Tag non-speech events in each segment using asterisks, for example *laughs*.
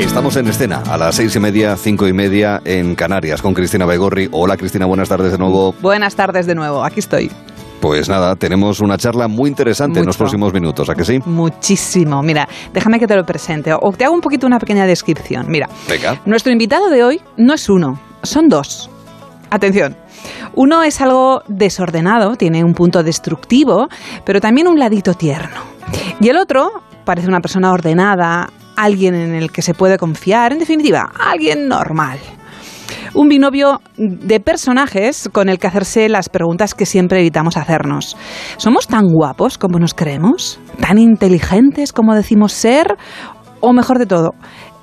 Estamos en escena a las seis y media, cinco y media en Canarias con Cristina Begorri. Hola Cristina, buenas tardes de nuevo. Buenas tardes de nuevo, aquí estoy. Pues nada, tenemos una charla muy interesante en los próximos minutos, ¿a que sí? Muchísimo. Mira, déjame que te lo presente o te hago un poquito una pequeña descripción. Mira, Venga. nuestro invitado de hoy no es uno, son dos. Atención. Uno es algo desordenado, tiene un punto destructivo, pero también un ladito tierno. Y el otro parece una persona ordenada, alguien en el que se puede confiar, en definitiva, alguien normal. Un binomio de personajes con el que hacerse las preguntas que siempre evitamos hacernos. ¿Somos tan guapos como nos creemos? ¿Tan inteligentes como decimos ser? O mejor de todo,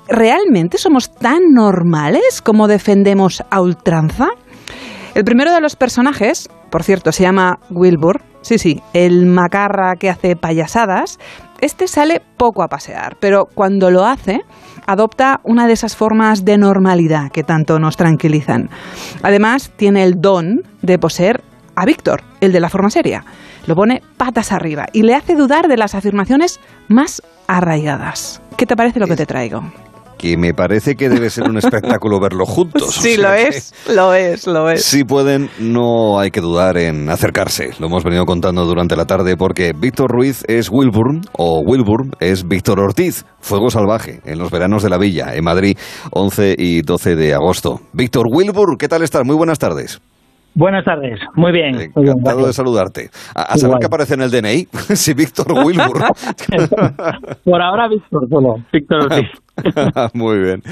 ¿realmente somos tan normales como defendemos a ultranza? El primero de los personajes, por cierto, se llama Wilbur. Sí, sí, el macarra que hace payasadas. Este sale poco a pasear, pero cuando lo hace, adopta una de esas formas de normalidad que tanto nos tranquilizan. Además, tiene el don de poseer a Víctor, el de la forma seria. Lo pone patas arriba y le hace dudar de las afirmaciones más arraigadas. ¿Qué te parece lo que te traigo? Que me parece que debe ser un *laughs* espectáculo verlo juntos. Sí, lo es, lo es, lo es. Si pueden, no hay que dudar en acercarse. Lo hemos venido contando durante la tarde porque Víctor Ruiz es Wilburn o Wilburn es Víctor Ortiz, Fuego Salvaje, en los veranos de la Villa, en Madrid, 11 y 12 de agosto. Víctor Wilbur, ¿qué tal estás? Muy buenas tardes. Buenas tardes, muy bien. Encantado de saludarte. A, saber qué aparece en el DNI, *laughs* si Víctor Wilbur. *laughs* Por ahora Víctor solo, Víctor Ortiz. *laughs* Muy bien.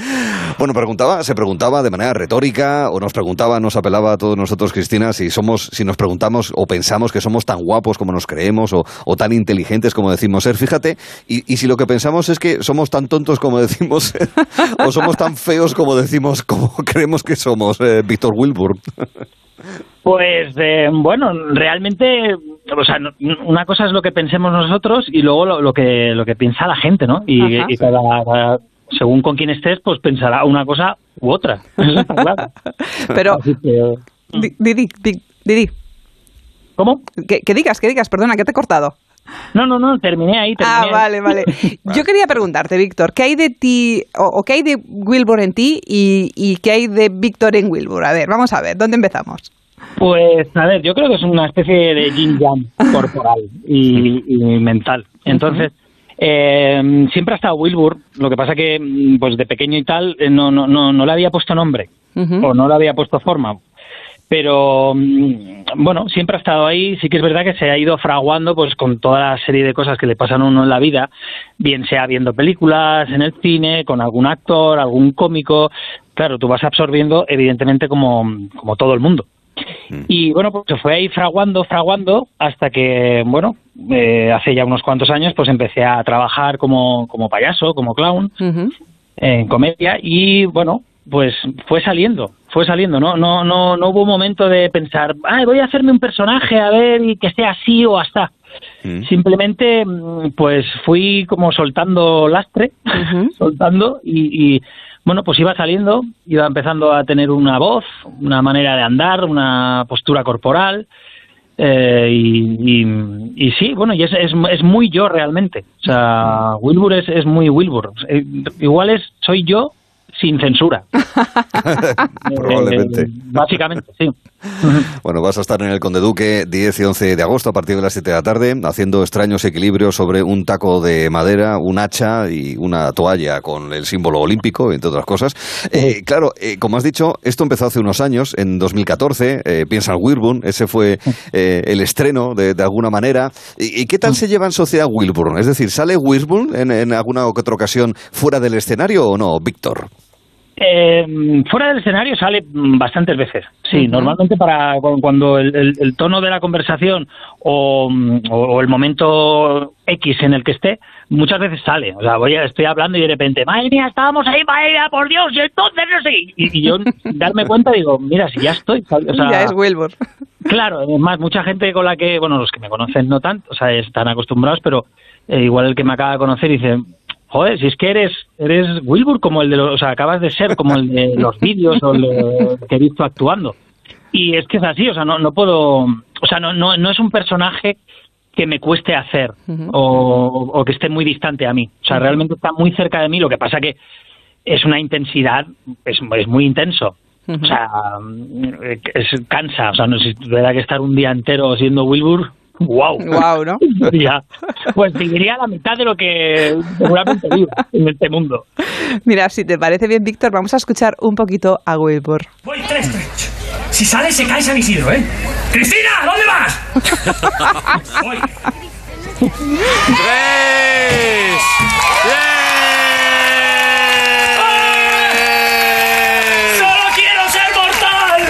Bueno, preguntaba, se preguntaba de manera retórica o nos preguntaba, nos apelaba a todos nosotros, Cristina, si somos, si nos preguntamos o pensamos que somos tan guapos como nos creemos o, o tan inteligentes como decimos ser. Fíjate, y, y, si lo que pensamos es que somos tan tontos como decimos ser, o somos tan feos como decimos, como creemos que somos, eh, Víctor Wilbur. Pues eh, bueno, realmente, o sea, una cosa es lo que pensemos nosotros y luego lo, lo que lo que piensa la gente, ¿no? Y, y cada, cada, según con quién estés, pues pensará una cosa u otra. *laughs* Eso está claro. Pero, que, Didi, Didi, ¿Cómo? Que, que, digas, que digas, perdona, que te he cortado. No, no, no, terminé ahí. Terminé ah, vale, vale. *laughs* Yo quería preguntarte, Víctor, ¿qué hay de ti, o, o, qué hay de Wilbur en ti y, y qué hay de Víctor en Wilbur? A ver, vamos a ver, ¿dónde empezamos? Pues, a ver, yo creo que es una especie de yin yang corporal y, y mental. Entonces, eh, siempre ha estado Wilbur, lo que pasa que, pues de pequeño y tal, eh, no, no, no, no le había puesto nombre uh -huh. o no le había puesto forma. Pero, bueno, siempre ha estado ahí. Sí que es verdad que se ha ido fraguando pues con toda la serie de cosas que le pasan a uno en la vida, bien sea viendo películas, en el cine, con algún actor, algún cómico. Claro, tú vas absorbiendo, evidentemente, como, como todo el mundo. Y bueno, pues se fue ahí fraguando, fraguando, hasta que, bueno, eh, hace ya unos cuantos años, pues empecé a trabajar como, como payaso, como clown, uh -huh. en comedia, y bueno, pues fue saliendo, fue saliendo, ¿no? No, no, no hubo un momento de pensar, ah, voy a hacerme un personaje, a ver, y que sea así o hasta. -huh. Simplemente, pues fui como soltando lastre, uh *laughs* -huh. soltando, y, y bueno, pues iba saliendo, iba empezando a tener una voz, una manera de andar, una postura corporal, eh, y, y, sí, bueno, y es, es, es, muy yo realmente. O sea, Wilbur es, es muy Wilbur. Eh, igual es, soy yo sin censura. *laughs* *laughs* Probablemente. Eh, básicamente, sí. *laughs* Bueno, vas a estar en el Conde Duque 10 y 11 de agosto a partir de las 7 de la tarde, haciendo extraños equilibrios sobre un taco de madera, un hacha y una toalla con el símbolo olímpico, entre otras cosas. Eh, claro, eh, como has dicho, esto empezó hace unos años, en 2014, eh, piensa en Wilburn, ese fue eh, el estreno de, de, alguna manera. ¿Y, ¿Y, qué tal se lleva en sociedad Wilburn? Es decir, ¿sale Wilburn en, en alguna otra ocasión fuera del escenario o no, Víctor? Eh, fuera del escenario sale bastantes veces. Sí, uh -huh. normalmente para cuando el, el, el, tono de la conversación o, o, el momento X en el que esté, muchas veces sale. O sea, voy a, estoy hablando y de repente, madre mía, estábamos ahí, madre mía, por Dios, y entonces no sé. Y, y yo *laughs* darme cuenta digo, mira, si ya estoy. O sea, ya es Wilbur. *laughs* Claro, además, mucha gente con la que, bueno, los que me conocen no tanto, o sea, están acostumbrados, pero eh, igual el que me acaba de conocer dice, joder, si es que eres eres Wilbur como el de los, o sea, acabas de ser como el de *laughs* los vídeos o el que he visto actuando. Y es que es así, o sea, no, no puedo, o sea, no, no, no es un personaje que me cueste hacer uh -huh. o, o, que esté muy distante a mí. O sea, realmente está muy cerca de mí, lo que pasa que es una intensidad, es, es muy intenso. O sea, es, cansa. O sea, no, si tuviera que estar un día entero siendo Wilbur, wow. Wow, ¿no? *laughs* ya. Pues viviría la mitad de lo que seguramente vivo en este mundo. Mira, si te parece bien, Víctor, vamos a escuchar un poquito a Wilbur. Voy tres, tres. Si sales, se cae San Isidro, ¿eh? ¡Cristina! ¿Dónde vas? *laughs* Voy. ¡Tres! ¡Solo quiero ser mortal!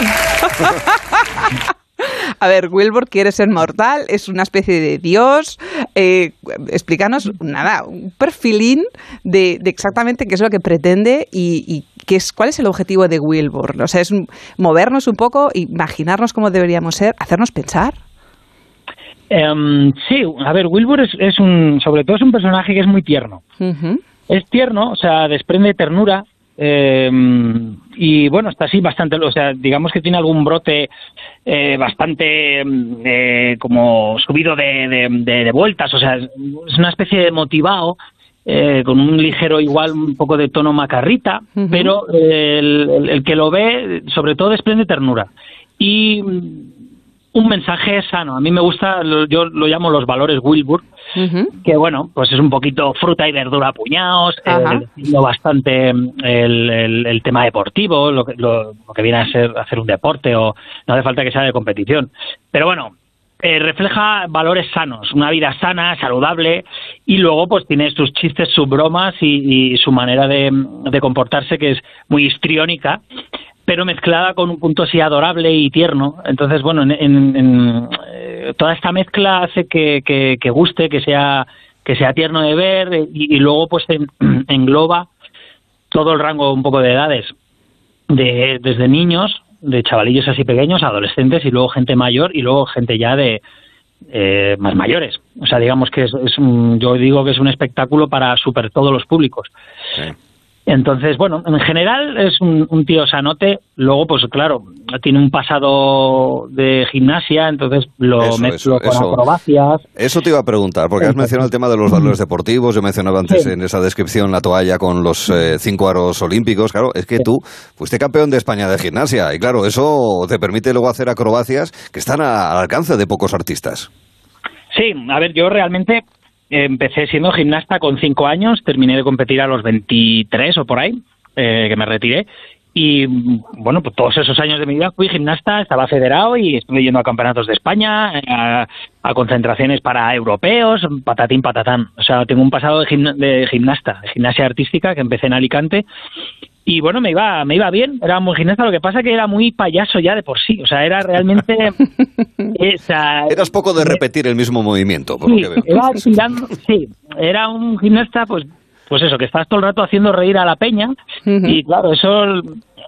*laughs* A ver, Wilbur quiere ser mortal, es una especie de dios. Eh, explícanos, nada, un perfilín de, de, exactamente qué es lo que pretende y, y qué es, cuál es el objetivo de Wilbur. O sea, es movernos un poco, imaginarnos cómo deberíamos ser, hacernos pensar. Um, sí, a ver, Wilbur es, es, un, sobre todo es un personaje que es muy tierno. Uh -huh. Es tierno, o sea, desprende ternura, eh, y bueno, está así bastante, o sea, digamos que tiene algún brote eh, bastante eh, como subido de, de, de, de, vueltas, o sea, es una especie de motivado. Eh, con un ligero igual un poco de tono macarrita, uh -huh. pero el, el, el, que lo ve sobre todo desprende ternura y un mensaje sano. A mí me gusta, yo lo llamo los valores Wilbur, uh -huh. que bueno, pues es un poquito fruta y verdura a puñados, eh, bastante el, el, el, tema deportivo, lo que, lo, lo que viene a ser hacer un deporte o no hace falta que sea de competición. Pero bueno, eh, refleja valores sanos, una vida sana, saludable y luego pues tiene sus chistes, sus bromas y, y su manera de, de, comportarse que es muy histriónica pero mezclada con un punto así adorable y tierno. Entonces, bueno, en, en, eh, toda esta mezcla hace que, guste, que sea que sea tierno de ver y, y luego pues en, *clears throat* engloba todo el rango un poco de edades, de, desde niños, de chavalillos así pequeños, adolescentes y luego gente mayor y luego gente ya de eh, más mayores. O sea, digamos que es, es un, yo digo que es un espectáculo para super todos los públicos. Sí. Entonces, bueno, en general es un, un, tío sanote. Luego, pues claro, tiene un pasado de gimnasia, entonces lo eso, mezclo eso, con eso. acrobacias. Eso te iba a preguntar, porque has mencionado el tema de los valores deportivos. Yo mencionaba antes sí. en esa descripción la toalla con los eh, cinco aros olímpicos. Claro, es que sí. tú fuiste campeón de España de gimnasia y claro, eso te permite luego hacer acrobacias que están al alcance de pocos artistas. Sí, a ver, yo realmente empecé siendo gimnasta con cinco años, terminé de competir a los 23 o por ahí, eh, que me retiré. Y bueno, pues todos esos años de mi vida fui gimnasta, estaba federado y estuve yendo a campeonatos de España, a, concentraciones para europeos, patatín patatán. O sea, tengo un pasado de, gimna de gimnasta, de gimnasia artística, que empecé en Alicante y bueno, me iba, me iba bien, era muy gimnasta, lo que pasa que era muy payaso ya de por sí, o sea, era realmente... *laughs* esa, Eras poco de repetir el mismo movimiento, por sí, lo que veo. Era *laughs* tirando, sí, era un gimnasta, pues, pues eso, que estás todo el rato haciendo reír a la peña, uh -huh. y claro, eso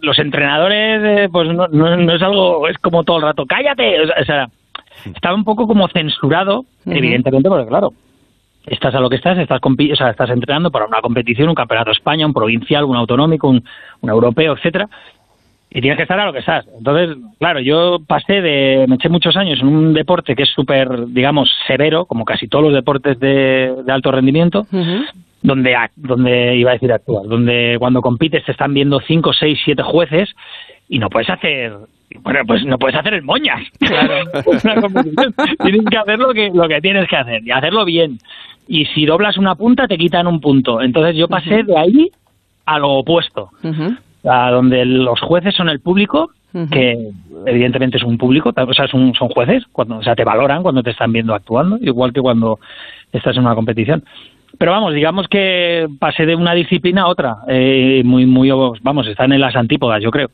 los entrenadores, eh, pues no, no, no, es algo, es como todo el rato, cállate, o sea, estaba un poco como censurado, uh -huh. evidentemente, porque claro, estás a lo que estás, estás, o sea, estás entrenando para una competición, un campeonato de España, un provincial, un autonómico, un, un europeo, etcétera, y tienes que estar a lo que estás. Entonces, claro, yo pasé de, me eché muchos años en un deporte que es súper, digamos, severo, como casi todos los deportes de, de alto rendimiento, uh -huh. donde, donde iba a decir actuar, donde cuando compites te están viendo cinco, seis, siete jueces y no puedes hacer bueno, pues no puedes hacer el moñas. Claro. *laughs* tienes que hacer lo que, lo que tienes que hacer y hacerlo bien. Y si doblas una punta, te quitan un punto. Entonces yo pasé uh -huh. de ahí a lo opuesto, uh -huh. a donde los jueces son el público, uh -huh. que evidentemente es un público, o sea, son, son jueces, cuando, o sea, te valoran cuando te están viendo actuando, igual que cuando estás en una competición pero vamos, digamos que pasé de una disciplina a otra, eh, muy, muy, vamos, están en las antípodas, yo creo.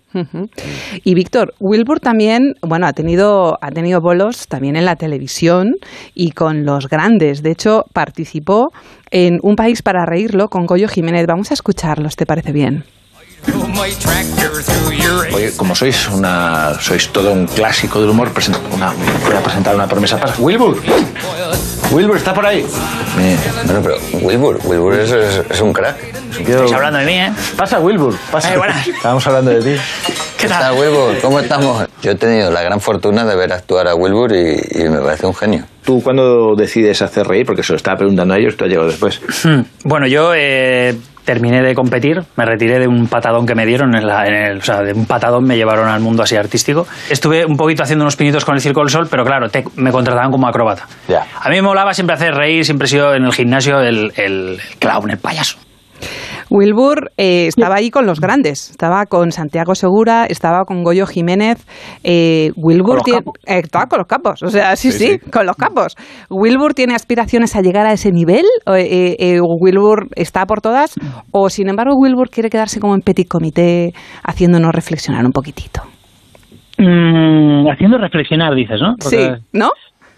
Y Víctor, Wilbur también, bueno, ha tenido, ha tenido bolos también en la televisión y con los grandes. De hecho, participó en Un País para Reírlo con Goyo Jiménez. Vamos a escucharlos, ¿te parece bien? Oye, como sois una sois todo un clásico del humor, una, voy a presentar una promesa para Wilbur. Wilbur, ¿está por ahí? Eh, bueno, pero Wilbur, Wilbur es, es, es un crack. Estáis hablando de mí, ¿eh? Pasa, Wilbur, pasa. Eh, buenas. Estábamos hablando de ti. *laughs* ¿Qué tal? Wilbur? ¿Cómo estamos? Yo he tenido la gran fortuna de ver actuar a Wilbur y, y me parece un genio. ¿Tú cuándo decides hacer reír? Porque se lo estaba preguntando a ellos, tú has llegado después. Hmm. Bueno, yo... Eh terminé de competir, me retiré de un patadón que me dieron, en, la, en el, o sea, de un patadón me llevaron al mundo así artístico. Estuve un poquito haciendo unos pinitos con el Circo del Sol, pero claro, te- me contrataban como acróbata. A mí me molaba siempre hacer reír, siempre he sido en el gimnasio el, el clown, el payaso. Wilbur eh, estaba ahí con los grandes, estaba con Santiago Segura, estaba con Goyo Jiménez. Eh, Wilbur tiene, eh, estaba con los capos, o sea, sí, sí, Sí, sí. con los capos. Wilbur tiene aspiraciones a llegar a ese nivel. O, eh, eh, Wilbur está por todas, o sin embargo Wilbur quiere quedarse como en petit comité, haciéndonos reflexionar un poquitito. Mm, haciendo reflexionar, dices, ¿no? Sí, ¿no?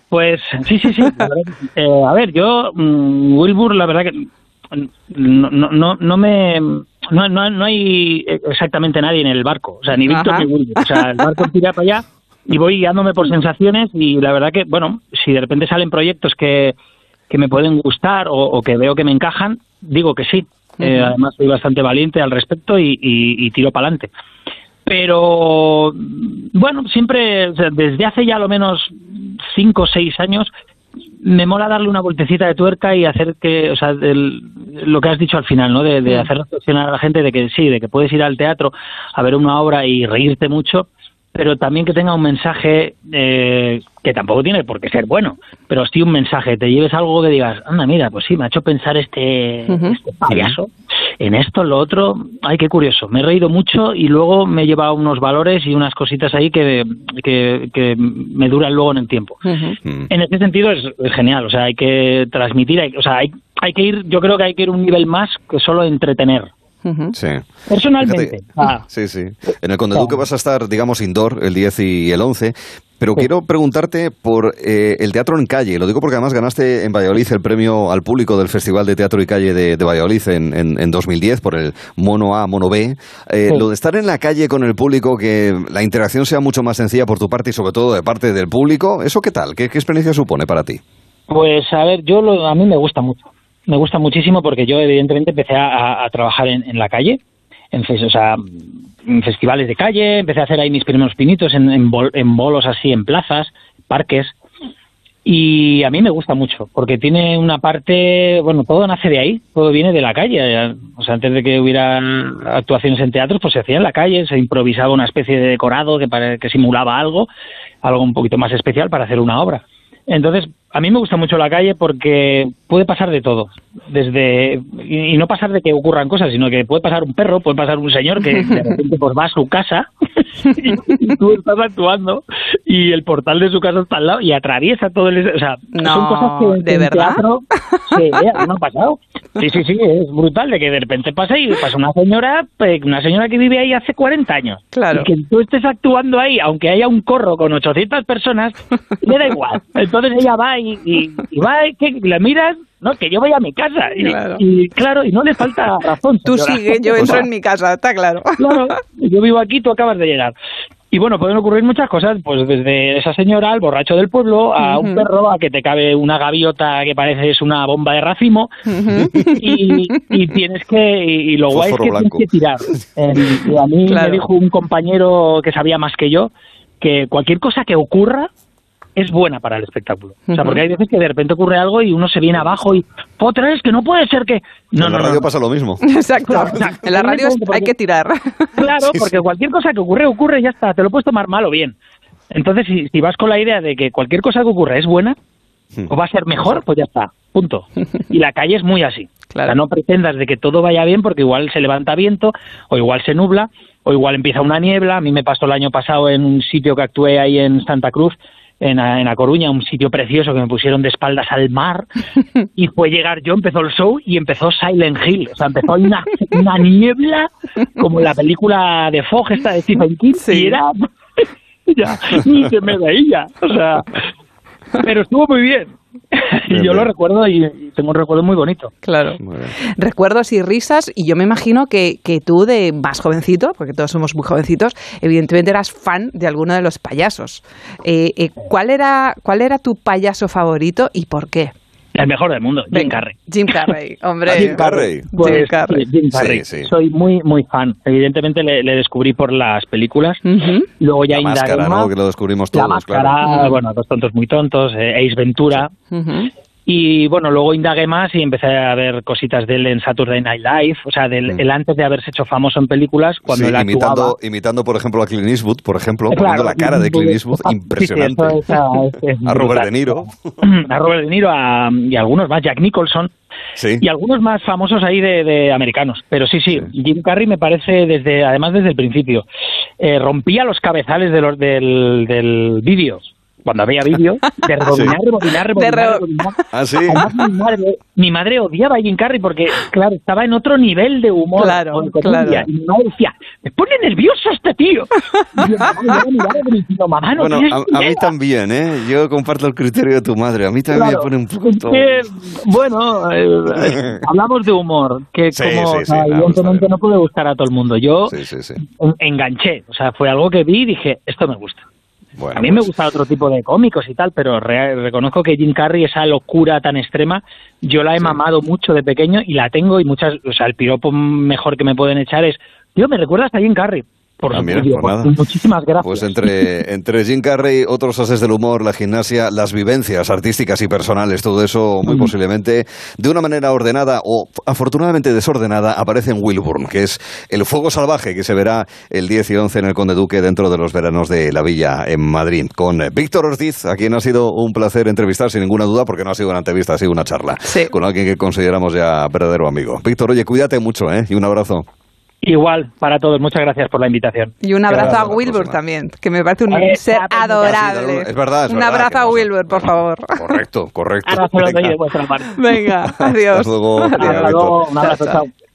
Pues sí, sí, sí. la verdad que sí. Eh, a ver, yo, mm, Wilbur, la verdad que no, no, no, me... No, no, no hay exactamente nadie en el barco, o sea, ni Víctor ni Wilbur. O sea, el barco tira para allá y voy guiándome por sensaciones y la verdad que, bueno, si de repente salen proyectos que, que me pueden gustar o, o que veo que me encajan, digo que sí. Eh, además, soy bastante valiente al respecto y, y- y tiro para adelante. Pero, bueno, siempre, desde hace ya lo menos cinco o seis años, me mola darle una vueltecita de tuerca y hacer que, o sea, el- lo que has dicho al final, ¿no? De, de hacer reflexionar a la gente de que sí, de que puedes ir al teatro a ver una obra y reírte mucho, pero también que tenga un mensaje eh, que tampoco tiene por qué ser bueno, pero sí un mensaje, te lleves algo que digas, anda, mira, pues sí, me ha hecho pensar este, este payaso en esto, en lo otro, ay, qué curioso, me he reído mucho y luego me he llevado unos valores y unas cositas ahí que, que, que me duran luego en el tiempo. Mm. En ese sentido es, es genial, o sea, hay que transmitir, hay, o sea, hay, hay que ir, yo creo que hay que ir un nivel más que solo entretener. Sí. Personalmente, Fíjate. ah, *laughs* Sí, sí. En el Conde Duque vas a estar, digamos, indoor el 10 y el 11. Pero quiero preguntarte por eh, el teatro en calle. Lo digo porque además ganaste en Valladolid el premio al público del Festival de Teatro y Calle de, de Valladolid en, en- en 2010 por el Mono A, Mono B. Eh, Sí. Lo de estar en la calle con el público, que la interacción sea mucho más sencilla por tu parte y sobre todo de parte del público, ¿eso qué tal? ¿Qué, qué experiencia supone para ti? Pues a ver, yo lo- a mí me gusta mucho. Me gusta muchísimo porque yo evidentemente empecé a, trabajar en, en la calle, en, o sea, en festivales de calle, empecé a hacer ahí mis primeros pinitos en, en, bol- en bolos así, en plazas, parques. Y a mí me gusta mucho, porque tiene una parte, bueno, todo nace de ahí, todo viene de la calle. O sea, antes de que hubiera actuaciones en teatros, pues se hacía en la calle, se improvisaba una especie de decorado que, pare- que simulaba algo, algo un poquito más especial para hacer una obra. Entonces, a mí me gusta mucho la calle porque puede pasar de todo. Desde y, y no pasar de que ocurran cosas, sino que puede pasar un perro, puede pasar un señor que de repente pues va a su casa y, *laughs* y tú estás actuando y el portal de su casa está al lado y atraviesa todo el... O sea, No, son cosas que ¿de en verdad? teatro sí, no ha pasado. Sí, sí, sí, es brutal de que de repente pasa y pasa una señora, una señora que vive ahí hace 40 años. Claro. Y que tú estés actuando ahí, aunque haya un corro con 800 personas, le da igual. *laughs* Entonces ella va y, y, y va y que la miras, no, que yo voy a mi casa. Y Claro. y, claro, y no le falta razón. Tú sigue, yo entro en mi casa, está claro. Claro, *laughs* yo vivo aquí, tú acabas de llegar. Y bueno, pueden ocurrir muchas cosas, pues desde esa señora al borracho del pueblo, a un perro, a que te cabe una gaviota que parece es una bomba de racimo, y, y tienes que, y, y lo guay es que blanco. tienes que tirar. Eh, y a mí Claro. me dijo un compañero que sabía más que yo, que cualquier cosa que ocurra es buena para el espectáculo. O sea, porque hay veces que de repente ocurre algo y uno se viene abajo y, otra vez que no puede ser que... No, en no, la no, radio no. pasa lo mismo. *laughs* Exacto. Claro. En la radio hay que tirar. *laughs* Claro, Sí, porque sí. cualquier cosa que ocurre, ocurre y ya está. Te lo puedes tomar mal o bien. Entonces, si, si vas con la idea de que cualquier cosa que ocurra es buena Hmm. o va a ser mejor, pues ya está. Punto. *laughs* Y la calle es muy así. Claro. O sea, no pretendas de que todo vaya bien porque igual se levanta viento o igual se nubla o igual empieza una niebla. A mí me pasó el año pasado en un sitio que actué ahí en Santa Cruz, en a, en A Coruña, un sitio precioso que me pusieron de espaldas al mar *laughs* y fue llegar yo, empezó el show y empezó Silent Hill. O sea, empezó una, una niebla como la película de Fogg esta de Stephen King Sí. y era... *laughs* ya, ni se me veía. O sea, pero estuvo muy bien. Y *laughs* Bien, yo lo recuerdo y tengo un recuerdo muy bonito. Claro. Muy. Recuerdos y risas, y yo me imagino que, que tú de más jovencito, porque todos somos muy jovencitos, evidentemente eras fan de alguno de los payasos. Eh, eh, ¿cuál, era, ¿Cuál era tu payaso favorito y por qué? El mejor del mundo, Jim Carrey. Jim Carrey, *laughs* hombre. Jim Carrey. Pues, Jim Carrey. sí, Jim Carrey. Sí, sí. Soy muy, muy fan. Evidentemente le, le descubrí por las películas. Ujú. Luego ya La máscara, más. ¿no? Que lo descubrimos La todos, máscara, claro. bueno, Dos tontos muy tontos, eh, Ace Ventura. Ujú. Y bueno, luego indagué más y empecé a ver cositas de él en Saturday Night Live, o sea, del, Mm. él antes de haberse hecho famoso en películas, cuando Sí, él actuaba. imitando, imitando, por ejemplo, a Clint Eastwood, por ejemplo, Claro, poniendo la cara de Clint Eastwood, *laughs* impresionante. eso es, es- es *laughs* a Robert. De Niro. *laughs* a Robert De Niro a- y algunos más, Jack Nicholson Sí. y algunos más famosos ahí de, de americanos. Pero sí, sí, Jim Carrey me parece desde, además desde el principio, eh, rompía los cabezales de los, del, del vídeo. Cuando había vídeo, de *laughs* rebobinar, rebobinar, rebobinar, re- rebobinar. Ah, sí. Además, mi madre, mi madre odiaba a Jim Carrey porque, claro, estaba en otro nivel de humor. Claro, claro. Y madre decía, me pone nervioso este tío. Y yo, mamá, no Bueno, a, a mí idea". también, ¿eh? Yo comparto el criterio de tu madre. A mí también Claro. me pone un poco... Que, bueno, *laughs* eh, hablamos de humor, que Sí, como sí, o sea, evidentemente no puede gustar a todo el mundo. Yo Sí, sí, sí. en- enganché, o sea, fue algo que vi y dije, esto me gusta. Bueno, A mí me pues, gusta otro tipo de cómicos y tal, pero re- reconozco que Jim Carrey, esa locura tan extrema, yo la he mamado mucho de pequeño y la tengo y muchas, o sea, el piropo mejor que me pueden echar es, tío, me recuerdas a Jim Carrey. Por Ah, mira, pues nada. muchísimas gracias. Pues entre, entre Jim Carrey, otros ases del humor, la gimnasia, las vivencias artísticas y personales, todo eso muy posiblemente de una manera ordenada o afortunadamente desordenada aparece en Wilburn, que es el fuego salvaje que se verá el 10 y 11 en el Conde Duque dentro de los veranos de la Villa en Madrid. Con eh, Víctor Ortiz, a quien ha sido un placer entrevistar sin ninguna duda, porque no ha sido una entrevista, ha sido una charla Sí. con alguien que consideramos ya verdadero amigo. Víctor, oye, cuídate mucho ¿eh? y un abrazo. Igual, para todos, muchas gracias por la invitación. Y un abrazo a Wilbur próxima. también, que me parece un Eh, ser adorable. es verdad, es un verdad, abrazo a. Wilbur, por favor. Correcto, correcto. Ahora se lo doy Venga. de vuestra parte. Venga, *laughs* adiós. Hasta luego. Hasta un abrazo, Chao, chao. chao.